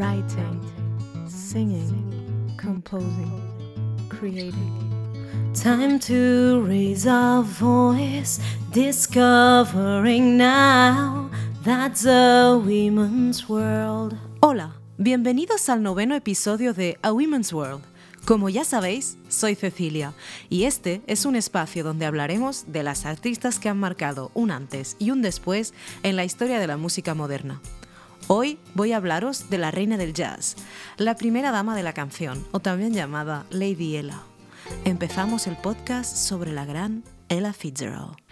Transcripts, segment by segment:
writing, singing, composing, creating. Time to raise our voice, discovering now that's a women's world. Hola, bienvenidos al noveno episodio de A Women's World. Como ya sabéis, soy Cecilia y este es un espacio donde hablaremos de las artistas que han marcado un antes y un después en la historia de la música moderna. Hoy voy a hablaros de la reina del jazz, la primera dama de la canción, o también llamada Lady Ella. Empezamos el podcast sobre la gran Ella Fitzgerald.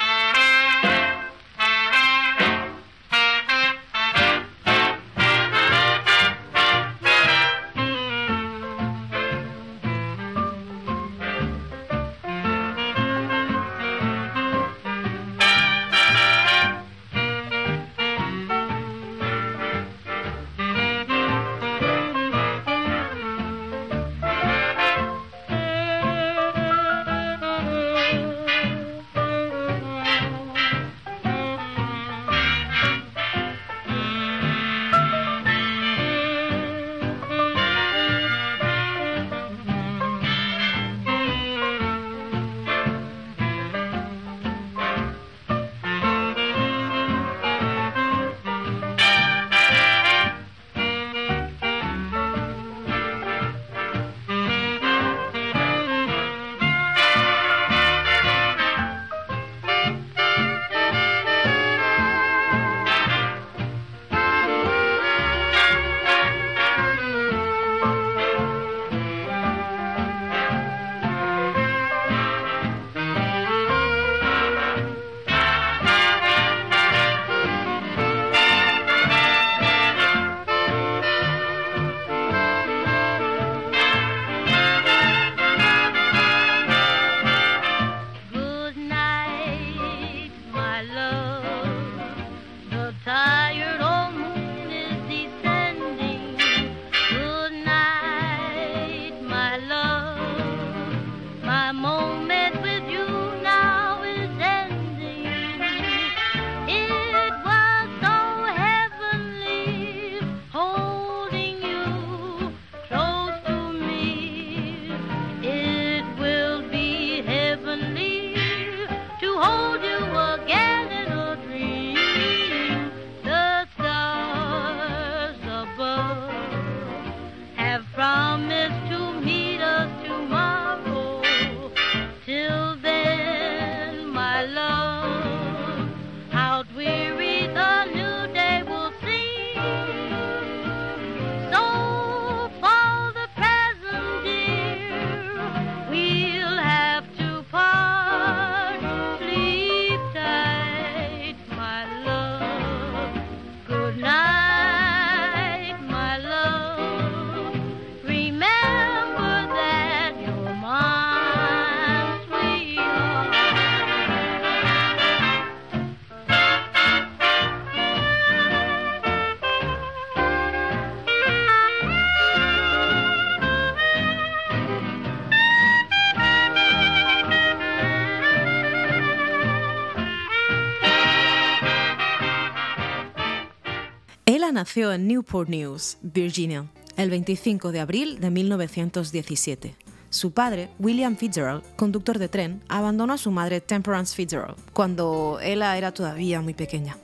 Nació en Newport News, Virginia, el 25 de abril de 1917. Su padre, William Fitzgerald, conductor de tren, abandonó a su madre Temperance Fitzgerald cuando Ella era todavía muy pequeña.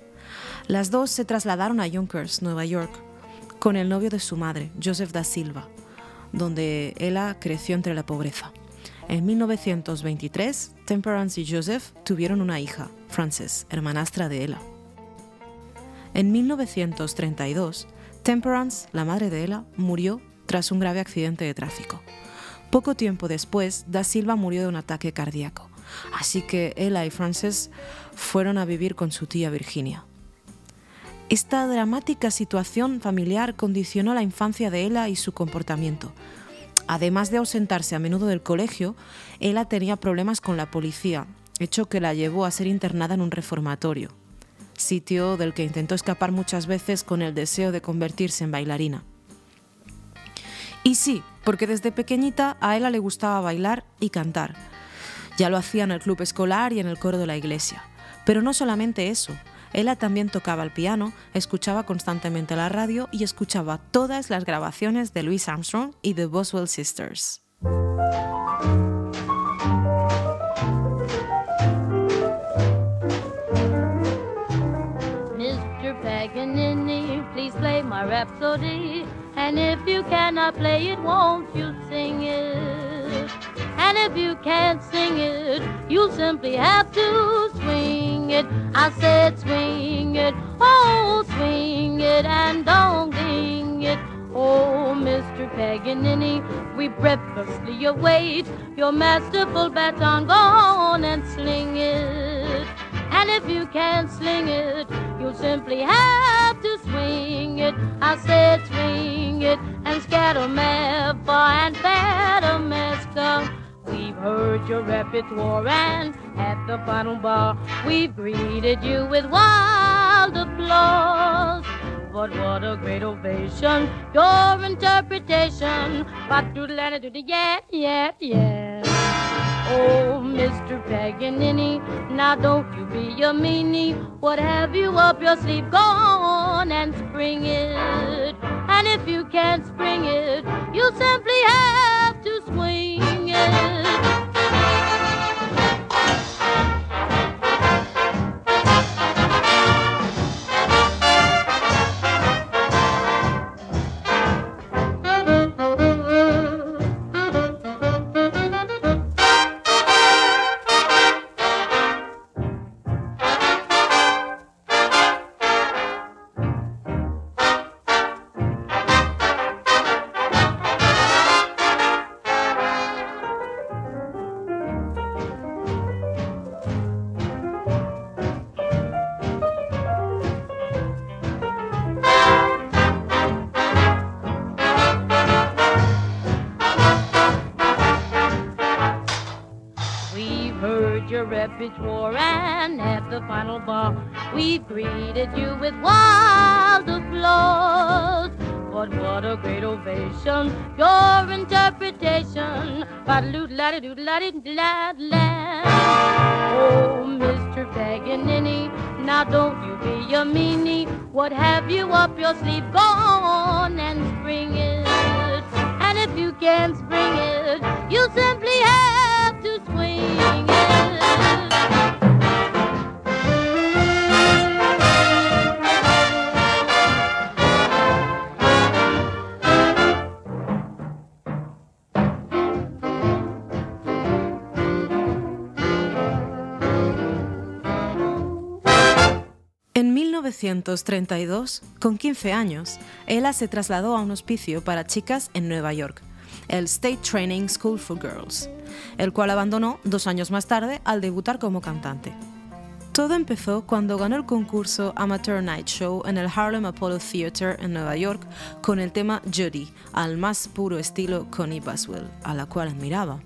Las dos se trasladaron a Yonkers, Nueva York, con el novio de su madre, Joseph da Silva, donde Ella creció entre la pobreza. En 1923, Temperance y Joseph tuvieron una hija, Frances, hermanastra de Ella. En 1932, Temperance, la madre de Ella, murió tras un grave accidente de tráfico. Poco tiempo después, Da Silva murió de un ataque cardíaco, así que Ella y Frances fueron a vivir con su tía Virginia. Esta dramática situación familiar condicionó la infancia de Ella y su comportamiento. Además de ausentarse a menudo del colegio, Ella tenía problemas con la policía, hecho que la llevó a ser internada en un reformatorio sitio del que intentó escapar muchas veces con el deseo de convertirse en bailarina. Y sí, porque desde pequeñita a ella le gustaba bailar y cantar. Ya lo hacía en el club escolar y en el coro de la iglesia. Pero no solamente eso, Ella también tocaba el piano, escuchaba constantemente la radio y escuchaba todas las grabaciones de Louis Armstrong y The Boswell Sisters. My rhapsody. And if you cannot play it, won't you sing it? And if you can't sing it, you simply have to swing it. I said swing it, oh swing it, and don't ding it. Oh, Mr. Paganini, we breathlessly await your masterful baton. Go on and sling it. And if you can't sling it, you'll simply have to swing it. I said swing it and scatter and batter mesca. We've heard your repertoire and at the final bar, we've greeted you with wild applause. But what a great ovation, your interpretation. But and doodle, yeah, yeah, yeah. Oh, Mr. Paganini, now don't you be a meanie. What have you up your sleeve? Go on and spring it. And if you can't spring it, you simply have to swing bar we've greeted you with wild applause. But what a great ovation, your interpretation. Oh, Mr. Paganini, now don't you be a meanie. What have you up your sleeve? Go on and spring it. And if you can't spring it, you simply have to swing it. En 1932, con 15 años, Ella se trasladó a un hospicio para chicas en Nueva York, el State Training School for Girls, el cual abandonó dos años más tarde al debutar como cantante. Todo empezó cuando ganó el concurso Amateur Night Show en el Harlem Apollo Theater en Nueva York con el tema Judy, al más puro estilo Connie Boswell, a la cual admiraba.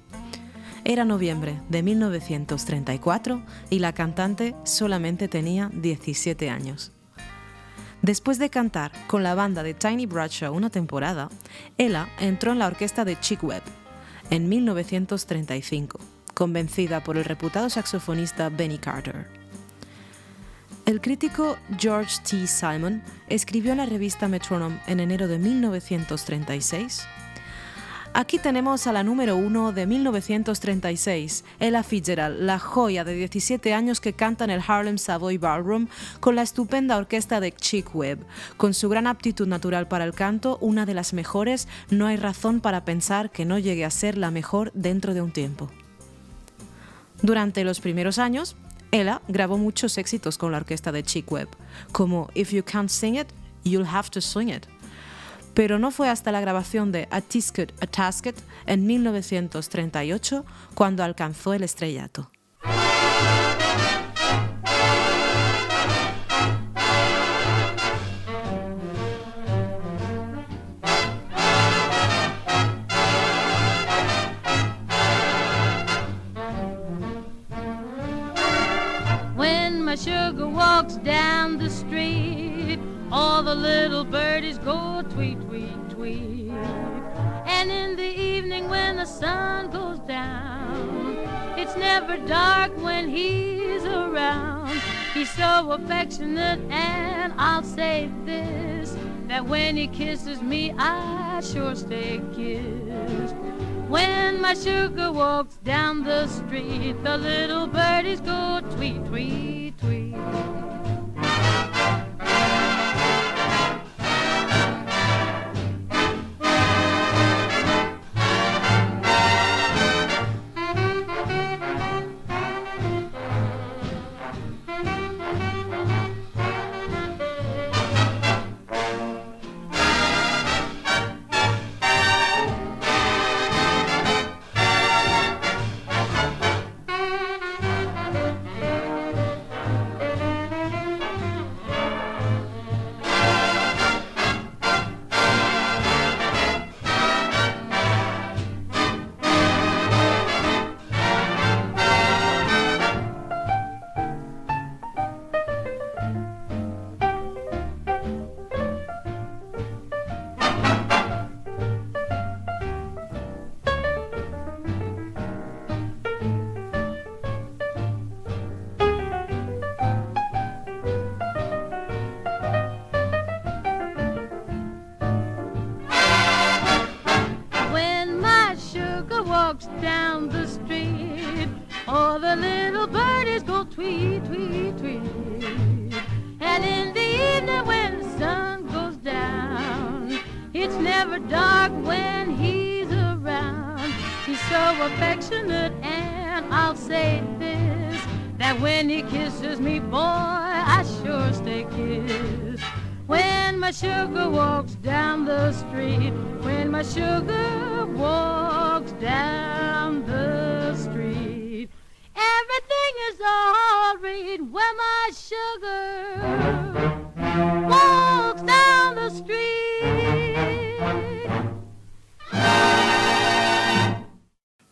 Era noviembre de 1934 y la cantante solamente tenía 17 años. Después de cantar con la banda de Tiny Bradshaw una temporada, Ella entró en la orquesta de Chick Webb en 1935, convencida por el reputado saxofonista Benny Carter. El crítico George T. Simon escribió en la revista Metronome en enero de 1936 Aquí tenemos a la número uno de 1936, Ella Fitzgerald, la joya de 17 años que canta en el Harlem Savoy Ballroom con la estupenda orquesta de Chick Webb. Con su gran aptitud natural para el canto, una de las mejores, no hay razón para pensar que no llegue a ser la mejor dentro de un tiempo. Durante los primeros años, Ella grabó muchos éxitos con la orquesta de Chick Webb, como If You Can't Sing It, You'll Have to Swing It pero no fue hasta la grabación de A Tisket, A Tasket en 1938 cuando alcanzó el estrellato. When my sugar walks down the street, all the little birdies go tweet, tweet, tweet. And in the evening when the sun goes down, it's never dark when he's around. He's so affectionate, and I'll say this that when he kisses me, I sure stay kissed. When my sugar walks down the street, the little birdies go tweet, tweet,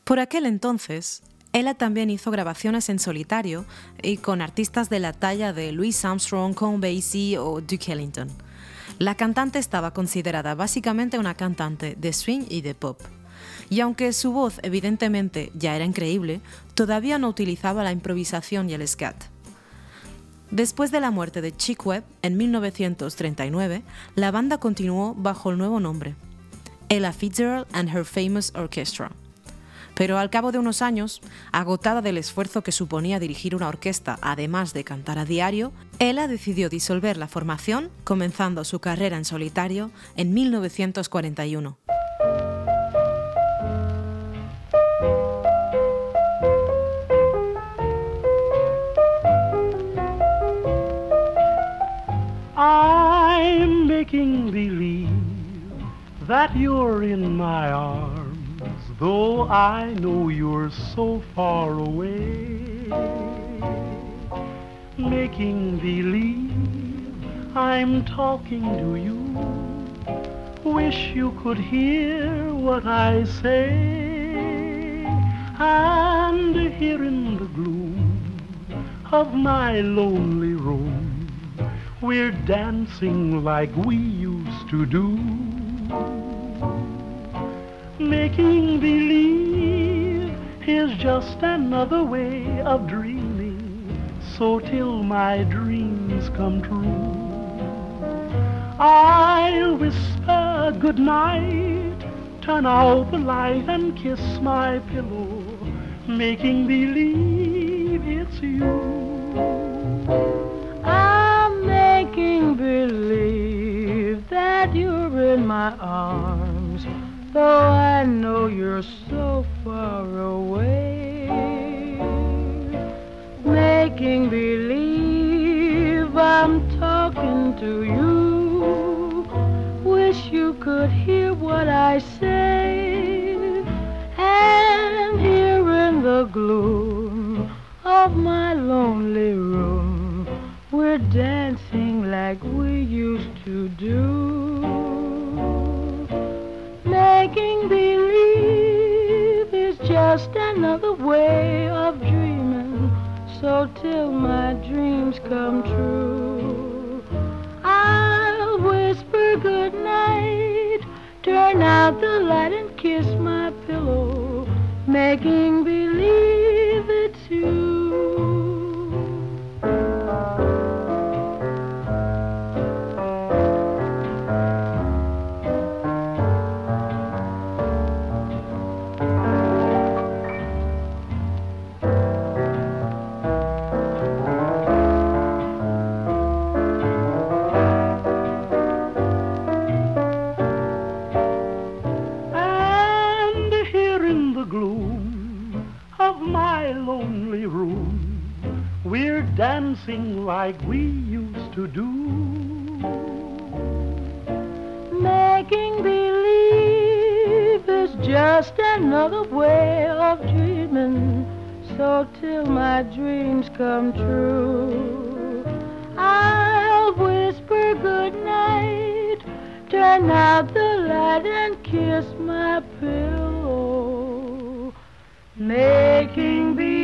Por aquel entonces, ella también hizo grabaciones en solitario y con artistas de la talla de Louis Armstrong, Count Basie o Duke Ellington. La cantante estaba considerada básicamente una cantante de swing y de pop. Y aunque su voz evidentemente ya era increíble, todavía no utilizaba la improvisación y el scat. Después de la muerte de Chick Webb en 1939, la banda continuó bajo el nuevo nombre, Ella Fitzgerald and Her Famous Orchestra. Pero al cabo de unos años, agotada del esfuerzo que suponía dirigir una orquesta además de cantar a diario, Ella decidió disolver la formación, comenzando su carrera en solitario en 1941. I'm making believe that you're in my though I know you're so far away. Making believe I'm talking to you. Wish you could hear what I say. And here in the gloom of my lonely room, we're dancing like we used to do. Making believe is just another way of dreaming. So till my dreams come true, I'll whisper good night, turn out the light and kiss my pillow, making believe it's you. I'm making believe that you're in my arms, though I know you're so far away. Making believe I'm talking to you. Wish you could hear what I say. And here in the gloom of my lonely room, we're dancing like we used to do. Making believe is just another way of dreaming. So till my dreams come true, I'll whisper good night, turn out the light and kiss my pillow, making believe like we used to do. Making believe is just another way of dreaming. So till my dreams come true, I'll whisper good night, turn out the light and kiss my pillow, making believe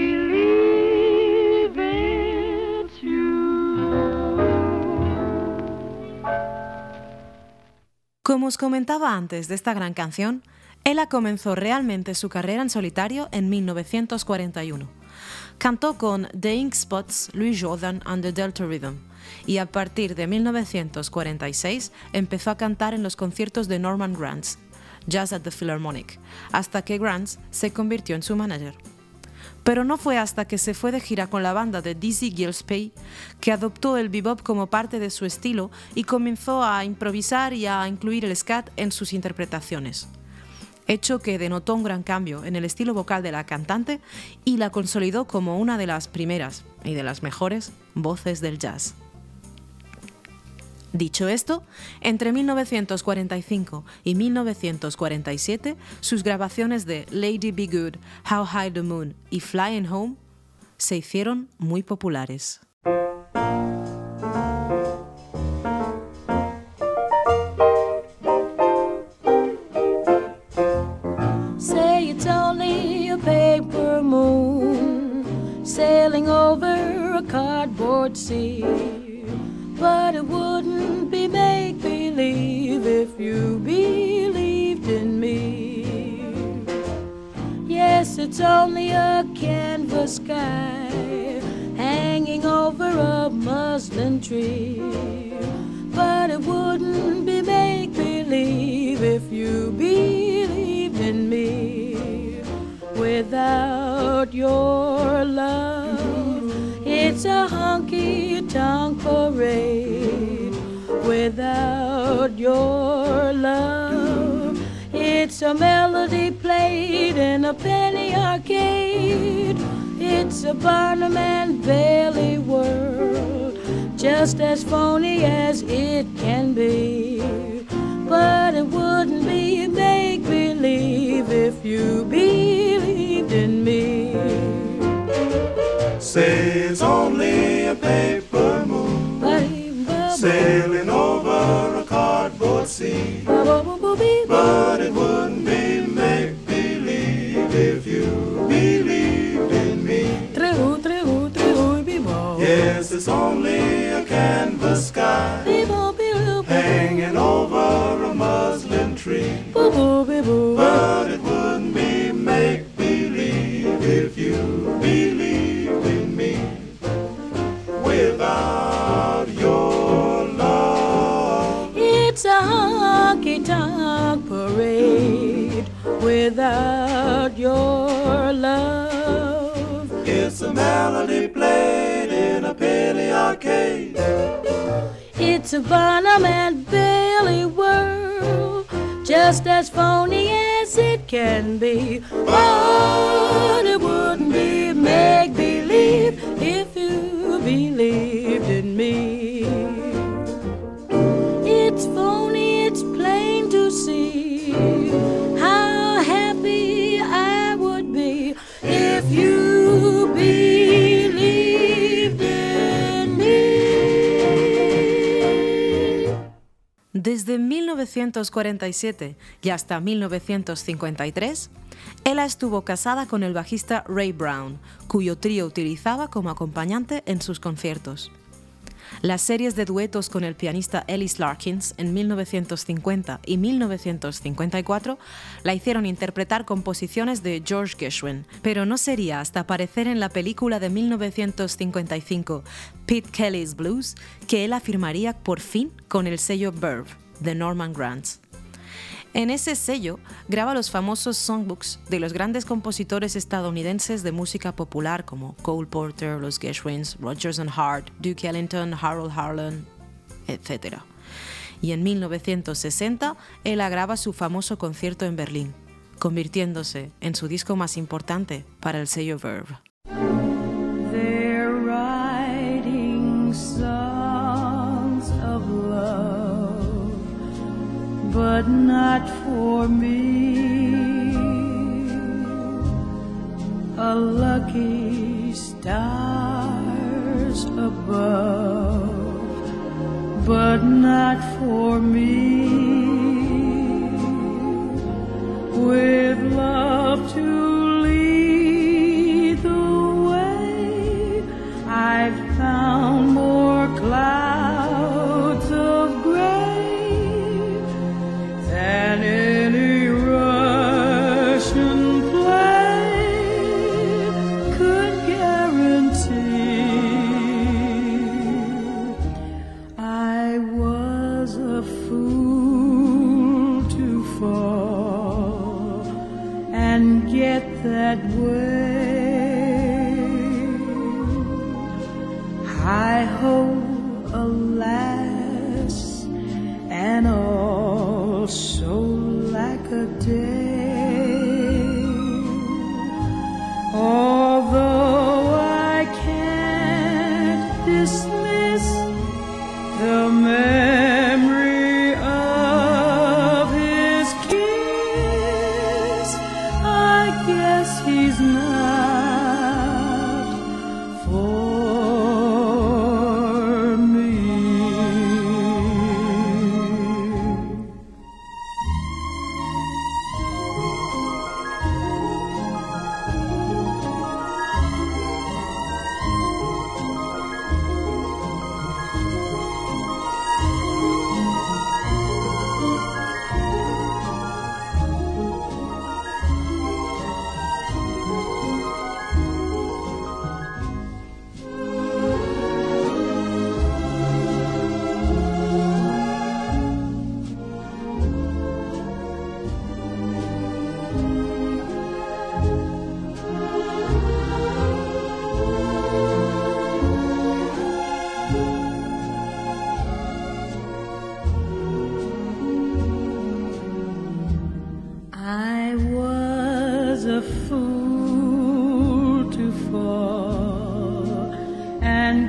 Como os comentaba antes de esta gran canción, ella comenzó realmente su carrera en solitario en 1941. Cantó con The Ink Spots, Louis Jordan and the Delta Rhythm, y a partir de 1946 empezó a cantar en los conciertos de Norman Granz, Jazz at the Philharmonic, hasta que Granz se convirtió en su manager. Pero no fue hasta que se fue de gira con la banda de Dizzy Gillespie que adoptó el bebop como parte de su estilo y comenzó a improvisar y a incluir el scat en sus interpretaciones hecho que denotó un gran cambio en el estilo vocal de la cantante y la consolidó como una de las primeras y de las mejores voces del jazz. Dicho esto, entre 1945 y 1947, sus grabaciones de Lady Be Good, How High the Moon y Flying Home se hicieron muy populares. Say it's only a paper moon sailing over a cardboard sea. It's only a canvas sky hanging over a muslin tree. But it wouldn't be make believe if you believed in me. Without your love, it's a honky tonk parade. Without your love, a melody played in a penny arcade. It's a Barnum and Bailey world, just as phony as it can be. But it wouldn't be make believe if you believed A Barnum and Bailey world, just as phony as it can be. But 1947 y hasta 1953, ella estuvo casada con el bajista Ray Brown, cuyo trío utilizaba como acompañante en sus conciertos. Las series de duetos con el pianista Ellis Larkins en 1950 y 1954 la hicieron interpretar composiciones de George Gershwin, pero no sería hasta aparecer en la película de 1955 Pete Kelly's Blues que él afirmaría por fin con el sello Verve de Norman Granz. En ese sello graba los famosos songbooks de los grandes compositores estadounidenses de música popular como Cole Porter, los Gershwins, Rodgers and Hart, Duke Ellington, Harold Harlan, etc. Y en 1960 él graba su famoso concierto en Berlín, convirtiéndose en su disco más importante para el sello Verve. But not for me. A lucky stars above, but not for me. With love to man.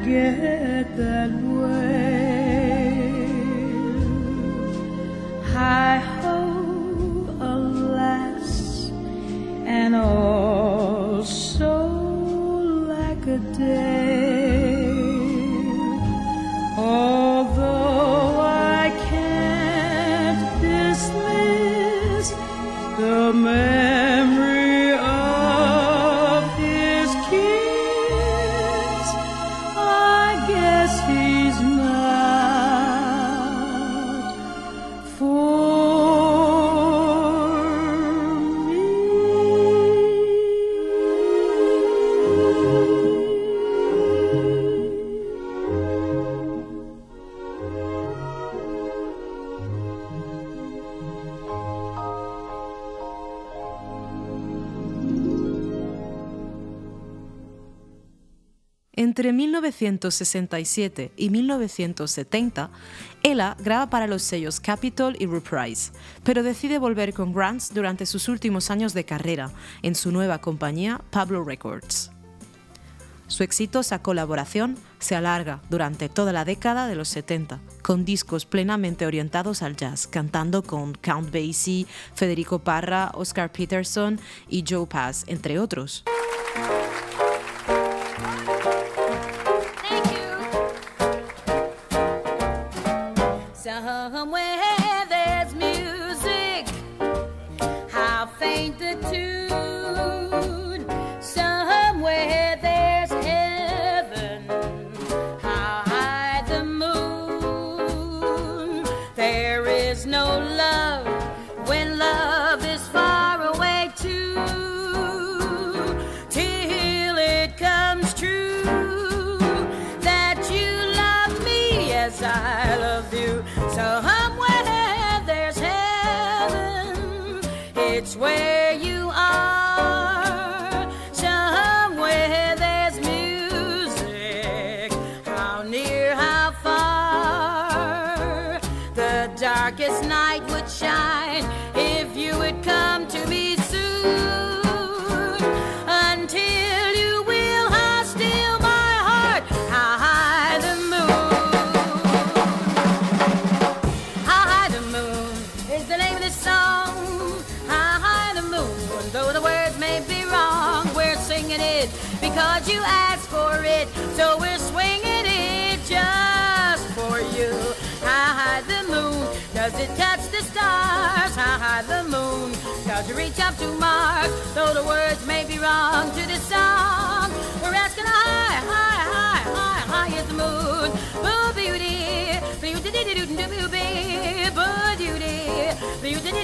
Get that way. I Entre 1967 y 1970, Ella graba para los sellos Capitol y Reprise, pero decide volver con Grants durante sus últimos años de carrera en su nueva compañía Pablo Records. Su exitosa colaboración se alarga durante toda la década de los 70, con discos plenamente orientados al jazz, cantando con Count Basie, Federico Parra, Oscar Peterson y Joe Pass, entre otros. Does it touch the stars, high, high the moon. Cause you reach up to Mars, though the words may be wrong to this song. We're asking high, high, high, high, high is the moon. Blue beauty, blue beauty, blue beauty, blue beauty, blue beauty,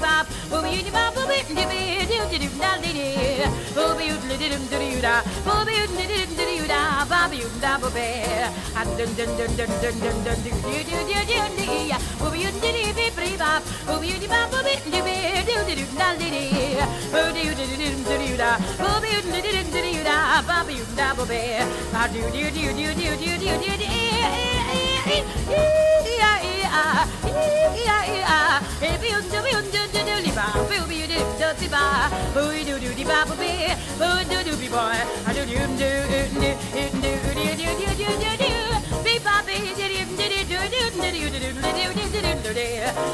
yeah yeah yeah yeah if you did it in Daly? Oh, beautifully didn't do that. Oh, beautifully didn't do that. Babby, you do do do li ba bo be you do do di ba bo do do di ba bo be bo do do be boy I do do do do do do do do do do do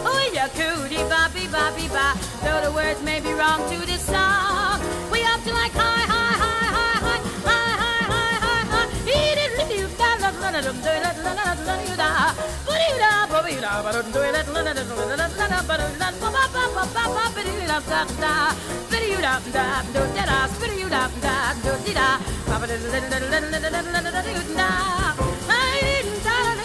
Oh, yeah, cootie, boppy, boppy, bop. Though the words may be wrong to this song, we to like high, high, high, I didn't tell you,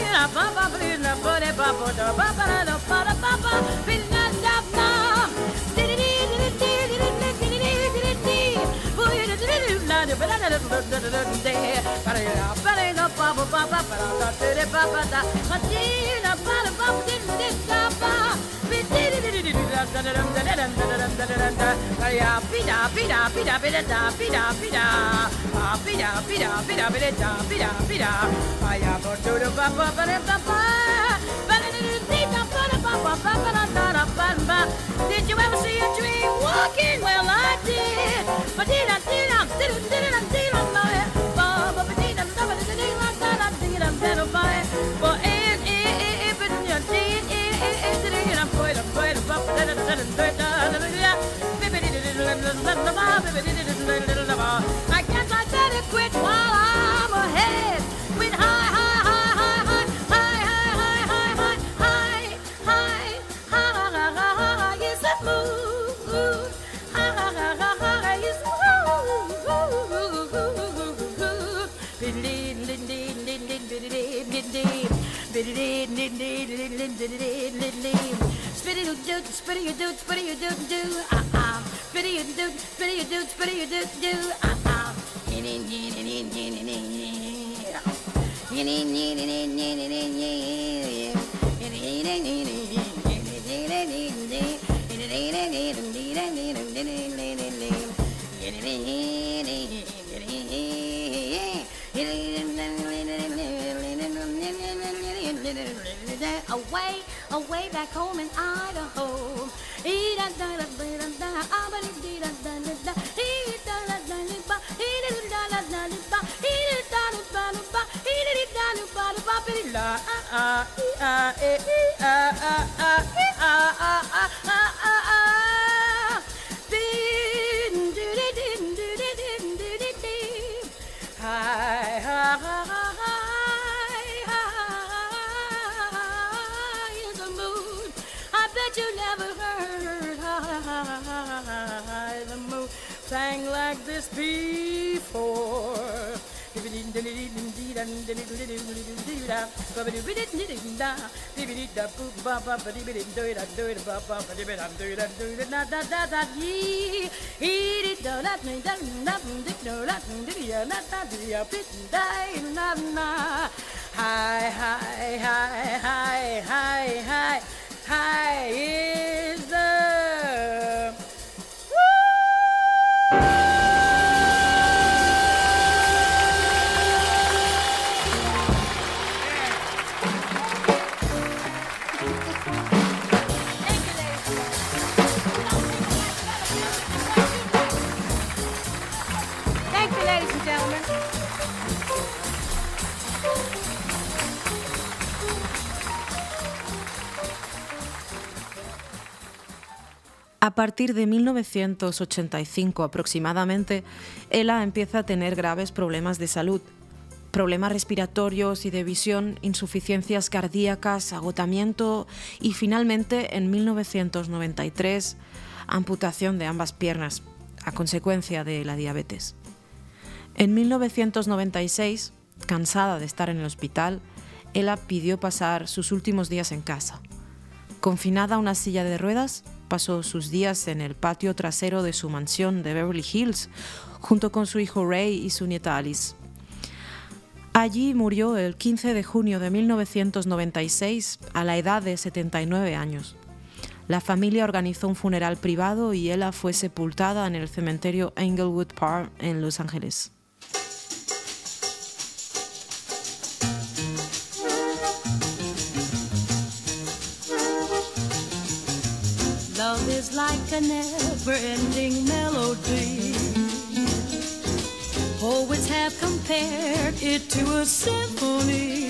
Did you ever see a dream walking? Well, I did. But did I I can't let it quit while I Spitty spitty spitty ah ah. Spitty spitty spitty ah ah. Away, back home in Idaho. Hi, this before. Hi, hi, hi, hi, hi, hi, hi is the A partir de 1985 aproximadamente, Ella empieza a tener graves problemas de salud, problemas respiratorios y de visión, insuficiencias cardíacas, agotamiento y finalmente en 1993 amputación de ambas piernas a consecuencia de la diabetes. En 1996, cansada de estar en el hospital, Ella pidió pasar sus últimos días en casa. Confinada a una silla de ruedas, pasó sus días en el patio trasero de su mansión de Beverly Hills, junto con su hijo Ray y su nieta Alice. Allí murió el 15 de junio de 1996 a la edad de 79 años. La familia organizó un funeral privado y ella fue sepultada en el cementerio Englewood Park en Los Ángeles. Like a never-ending melody. Poets have compared it to a symphony.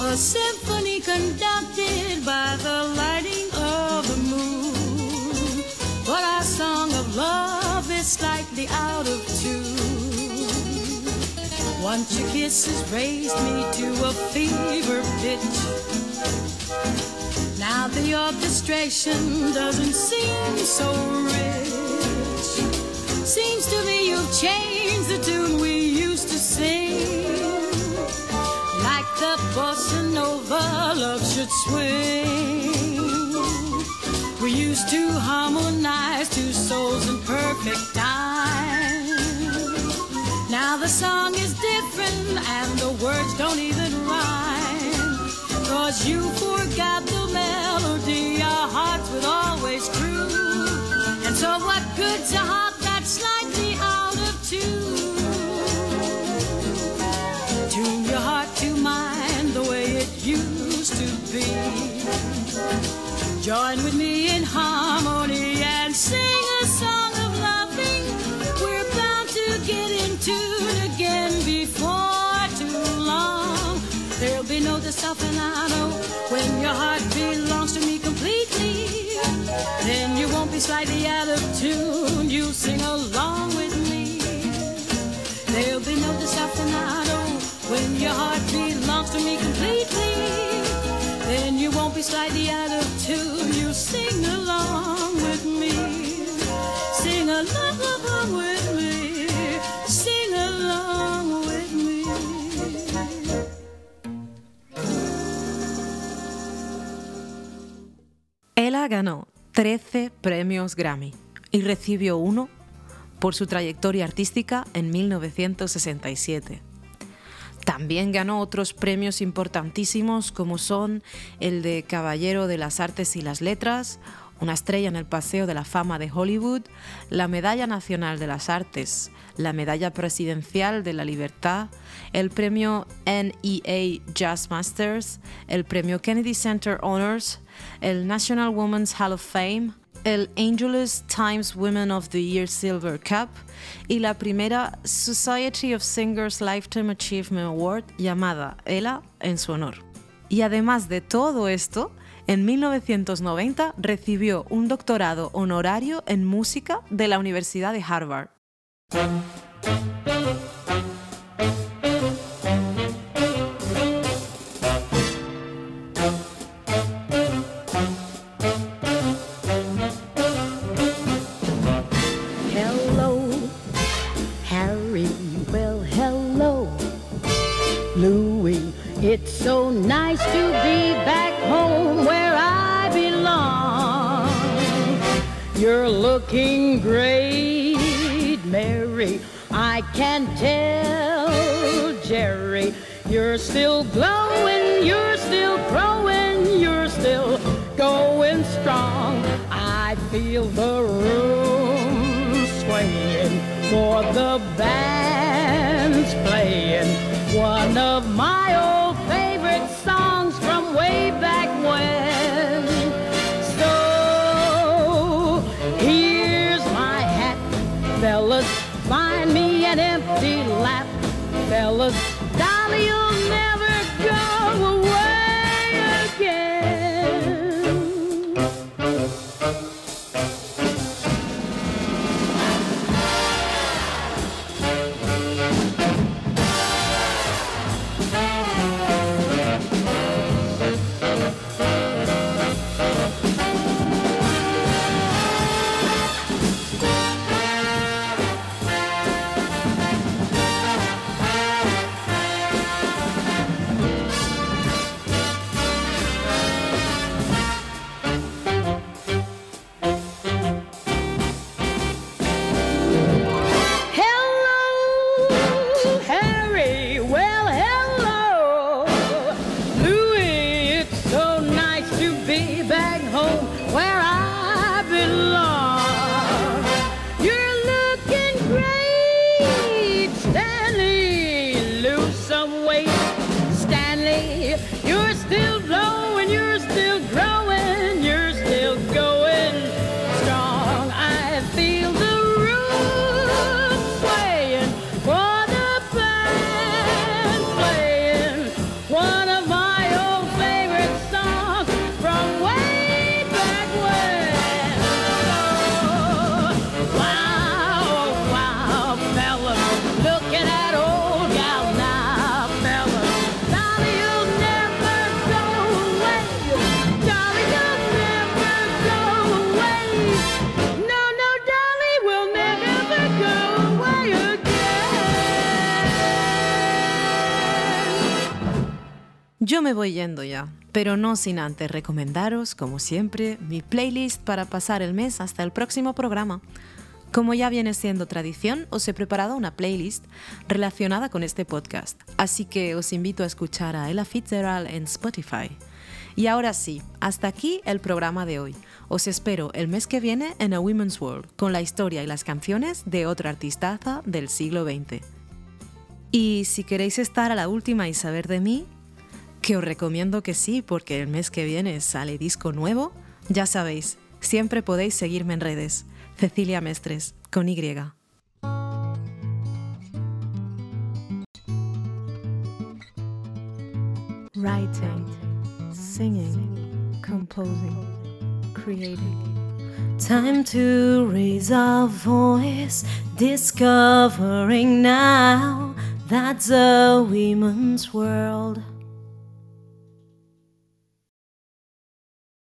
A symphony conducted by the lighting of the moon. But our song of love is slightly out of tune. Once your kisses raised me to a fever pitch. Now the orchestration doesn't seem so rich. Seems to me you've changed the tune we used to sing. Like the bossa nova love should swing. We used to harmonize two souls in perfect time. Now the song is different and the words don't even. Cause you forgot the melody our hearts would always true. And so what good's a heart that's slightly out of tune? Tune your heart to mine the way it used to be. Join with me in harmony and sing a song There'll be no desafinado when your heart belongs to me completely. Then you won't be slightly out of tune. You sing along with me. There'll be no desafinado when your heart belongs to me completely. Then you won't be slightly out of tune. You sing along with me. Sing along with me. Ganó 13 premios Grammy y recibió uno por su trayectoria artística en 1967. También ganó otros premios importantísimos como son el de Caballero de las Artes y las Letras, una estrella en el Paseo de la Fama de Hollywood, la Medalla Nacional de las Artes, la Medalla Presidencial de la Libertad, el premio NEA Jazz Masters, el premio Kennedy Center Honors, el National Women's Hall of Fame, el Angelus Times Women of the Year Silver Cup y la primera Society of Singers Lifetime Achievement Award llamada Ella en su honor. Y además de todo esto, en 1990 recibió un doctorado honorario en música de la Universidad de Harvard. It's so nice to be back home where I belong. You're looking great, Mary. I can tell, Jerry. You're still glowing, you're still growing, you're still going strong. I feel the room swaying for the band's playing one of my old Yo me voy yendo ya, pero no sin antes recomendaros, como siempre, mi playlist para pasar el mes hasta el próximo programa. Como ya viene siendo tradición, os he preparado una playlist relacionada con este podcast, así que os invito a escuchar a Ella Fitzgerald en Spotify. Y ahora sí, hasta aquí el programa de hoy. Os espero el mes que viene en A Women's World, con la historia y las canciones de otra artistaza del siglo XX. Y si queréis estar a la última y saber de mí, que os recomiendo que sí, porque el mes que viene sale disco nuevo, ya sabéis, siempre podéis seguirme en redes. Cecilia Mestres, con Y. Writing, singing, composing, creating. Time to raise our voice, discovering now that's a women's world.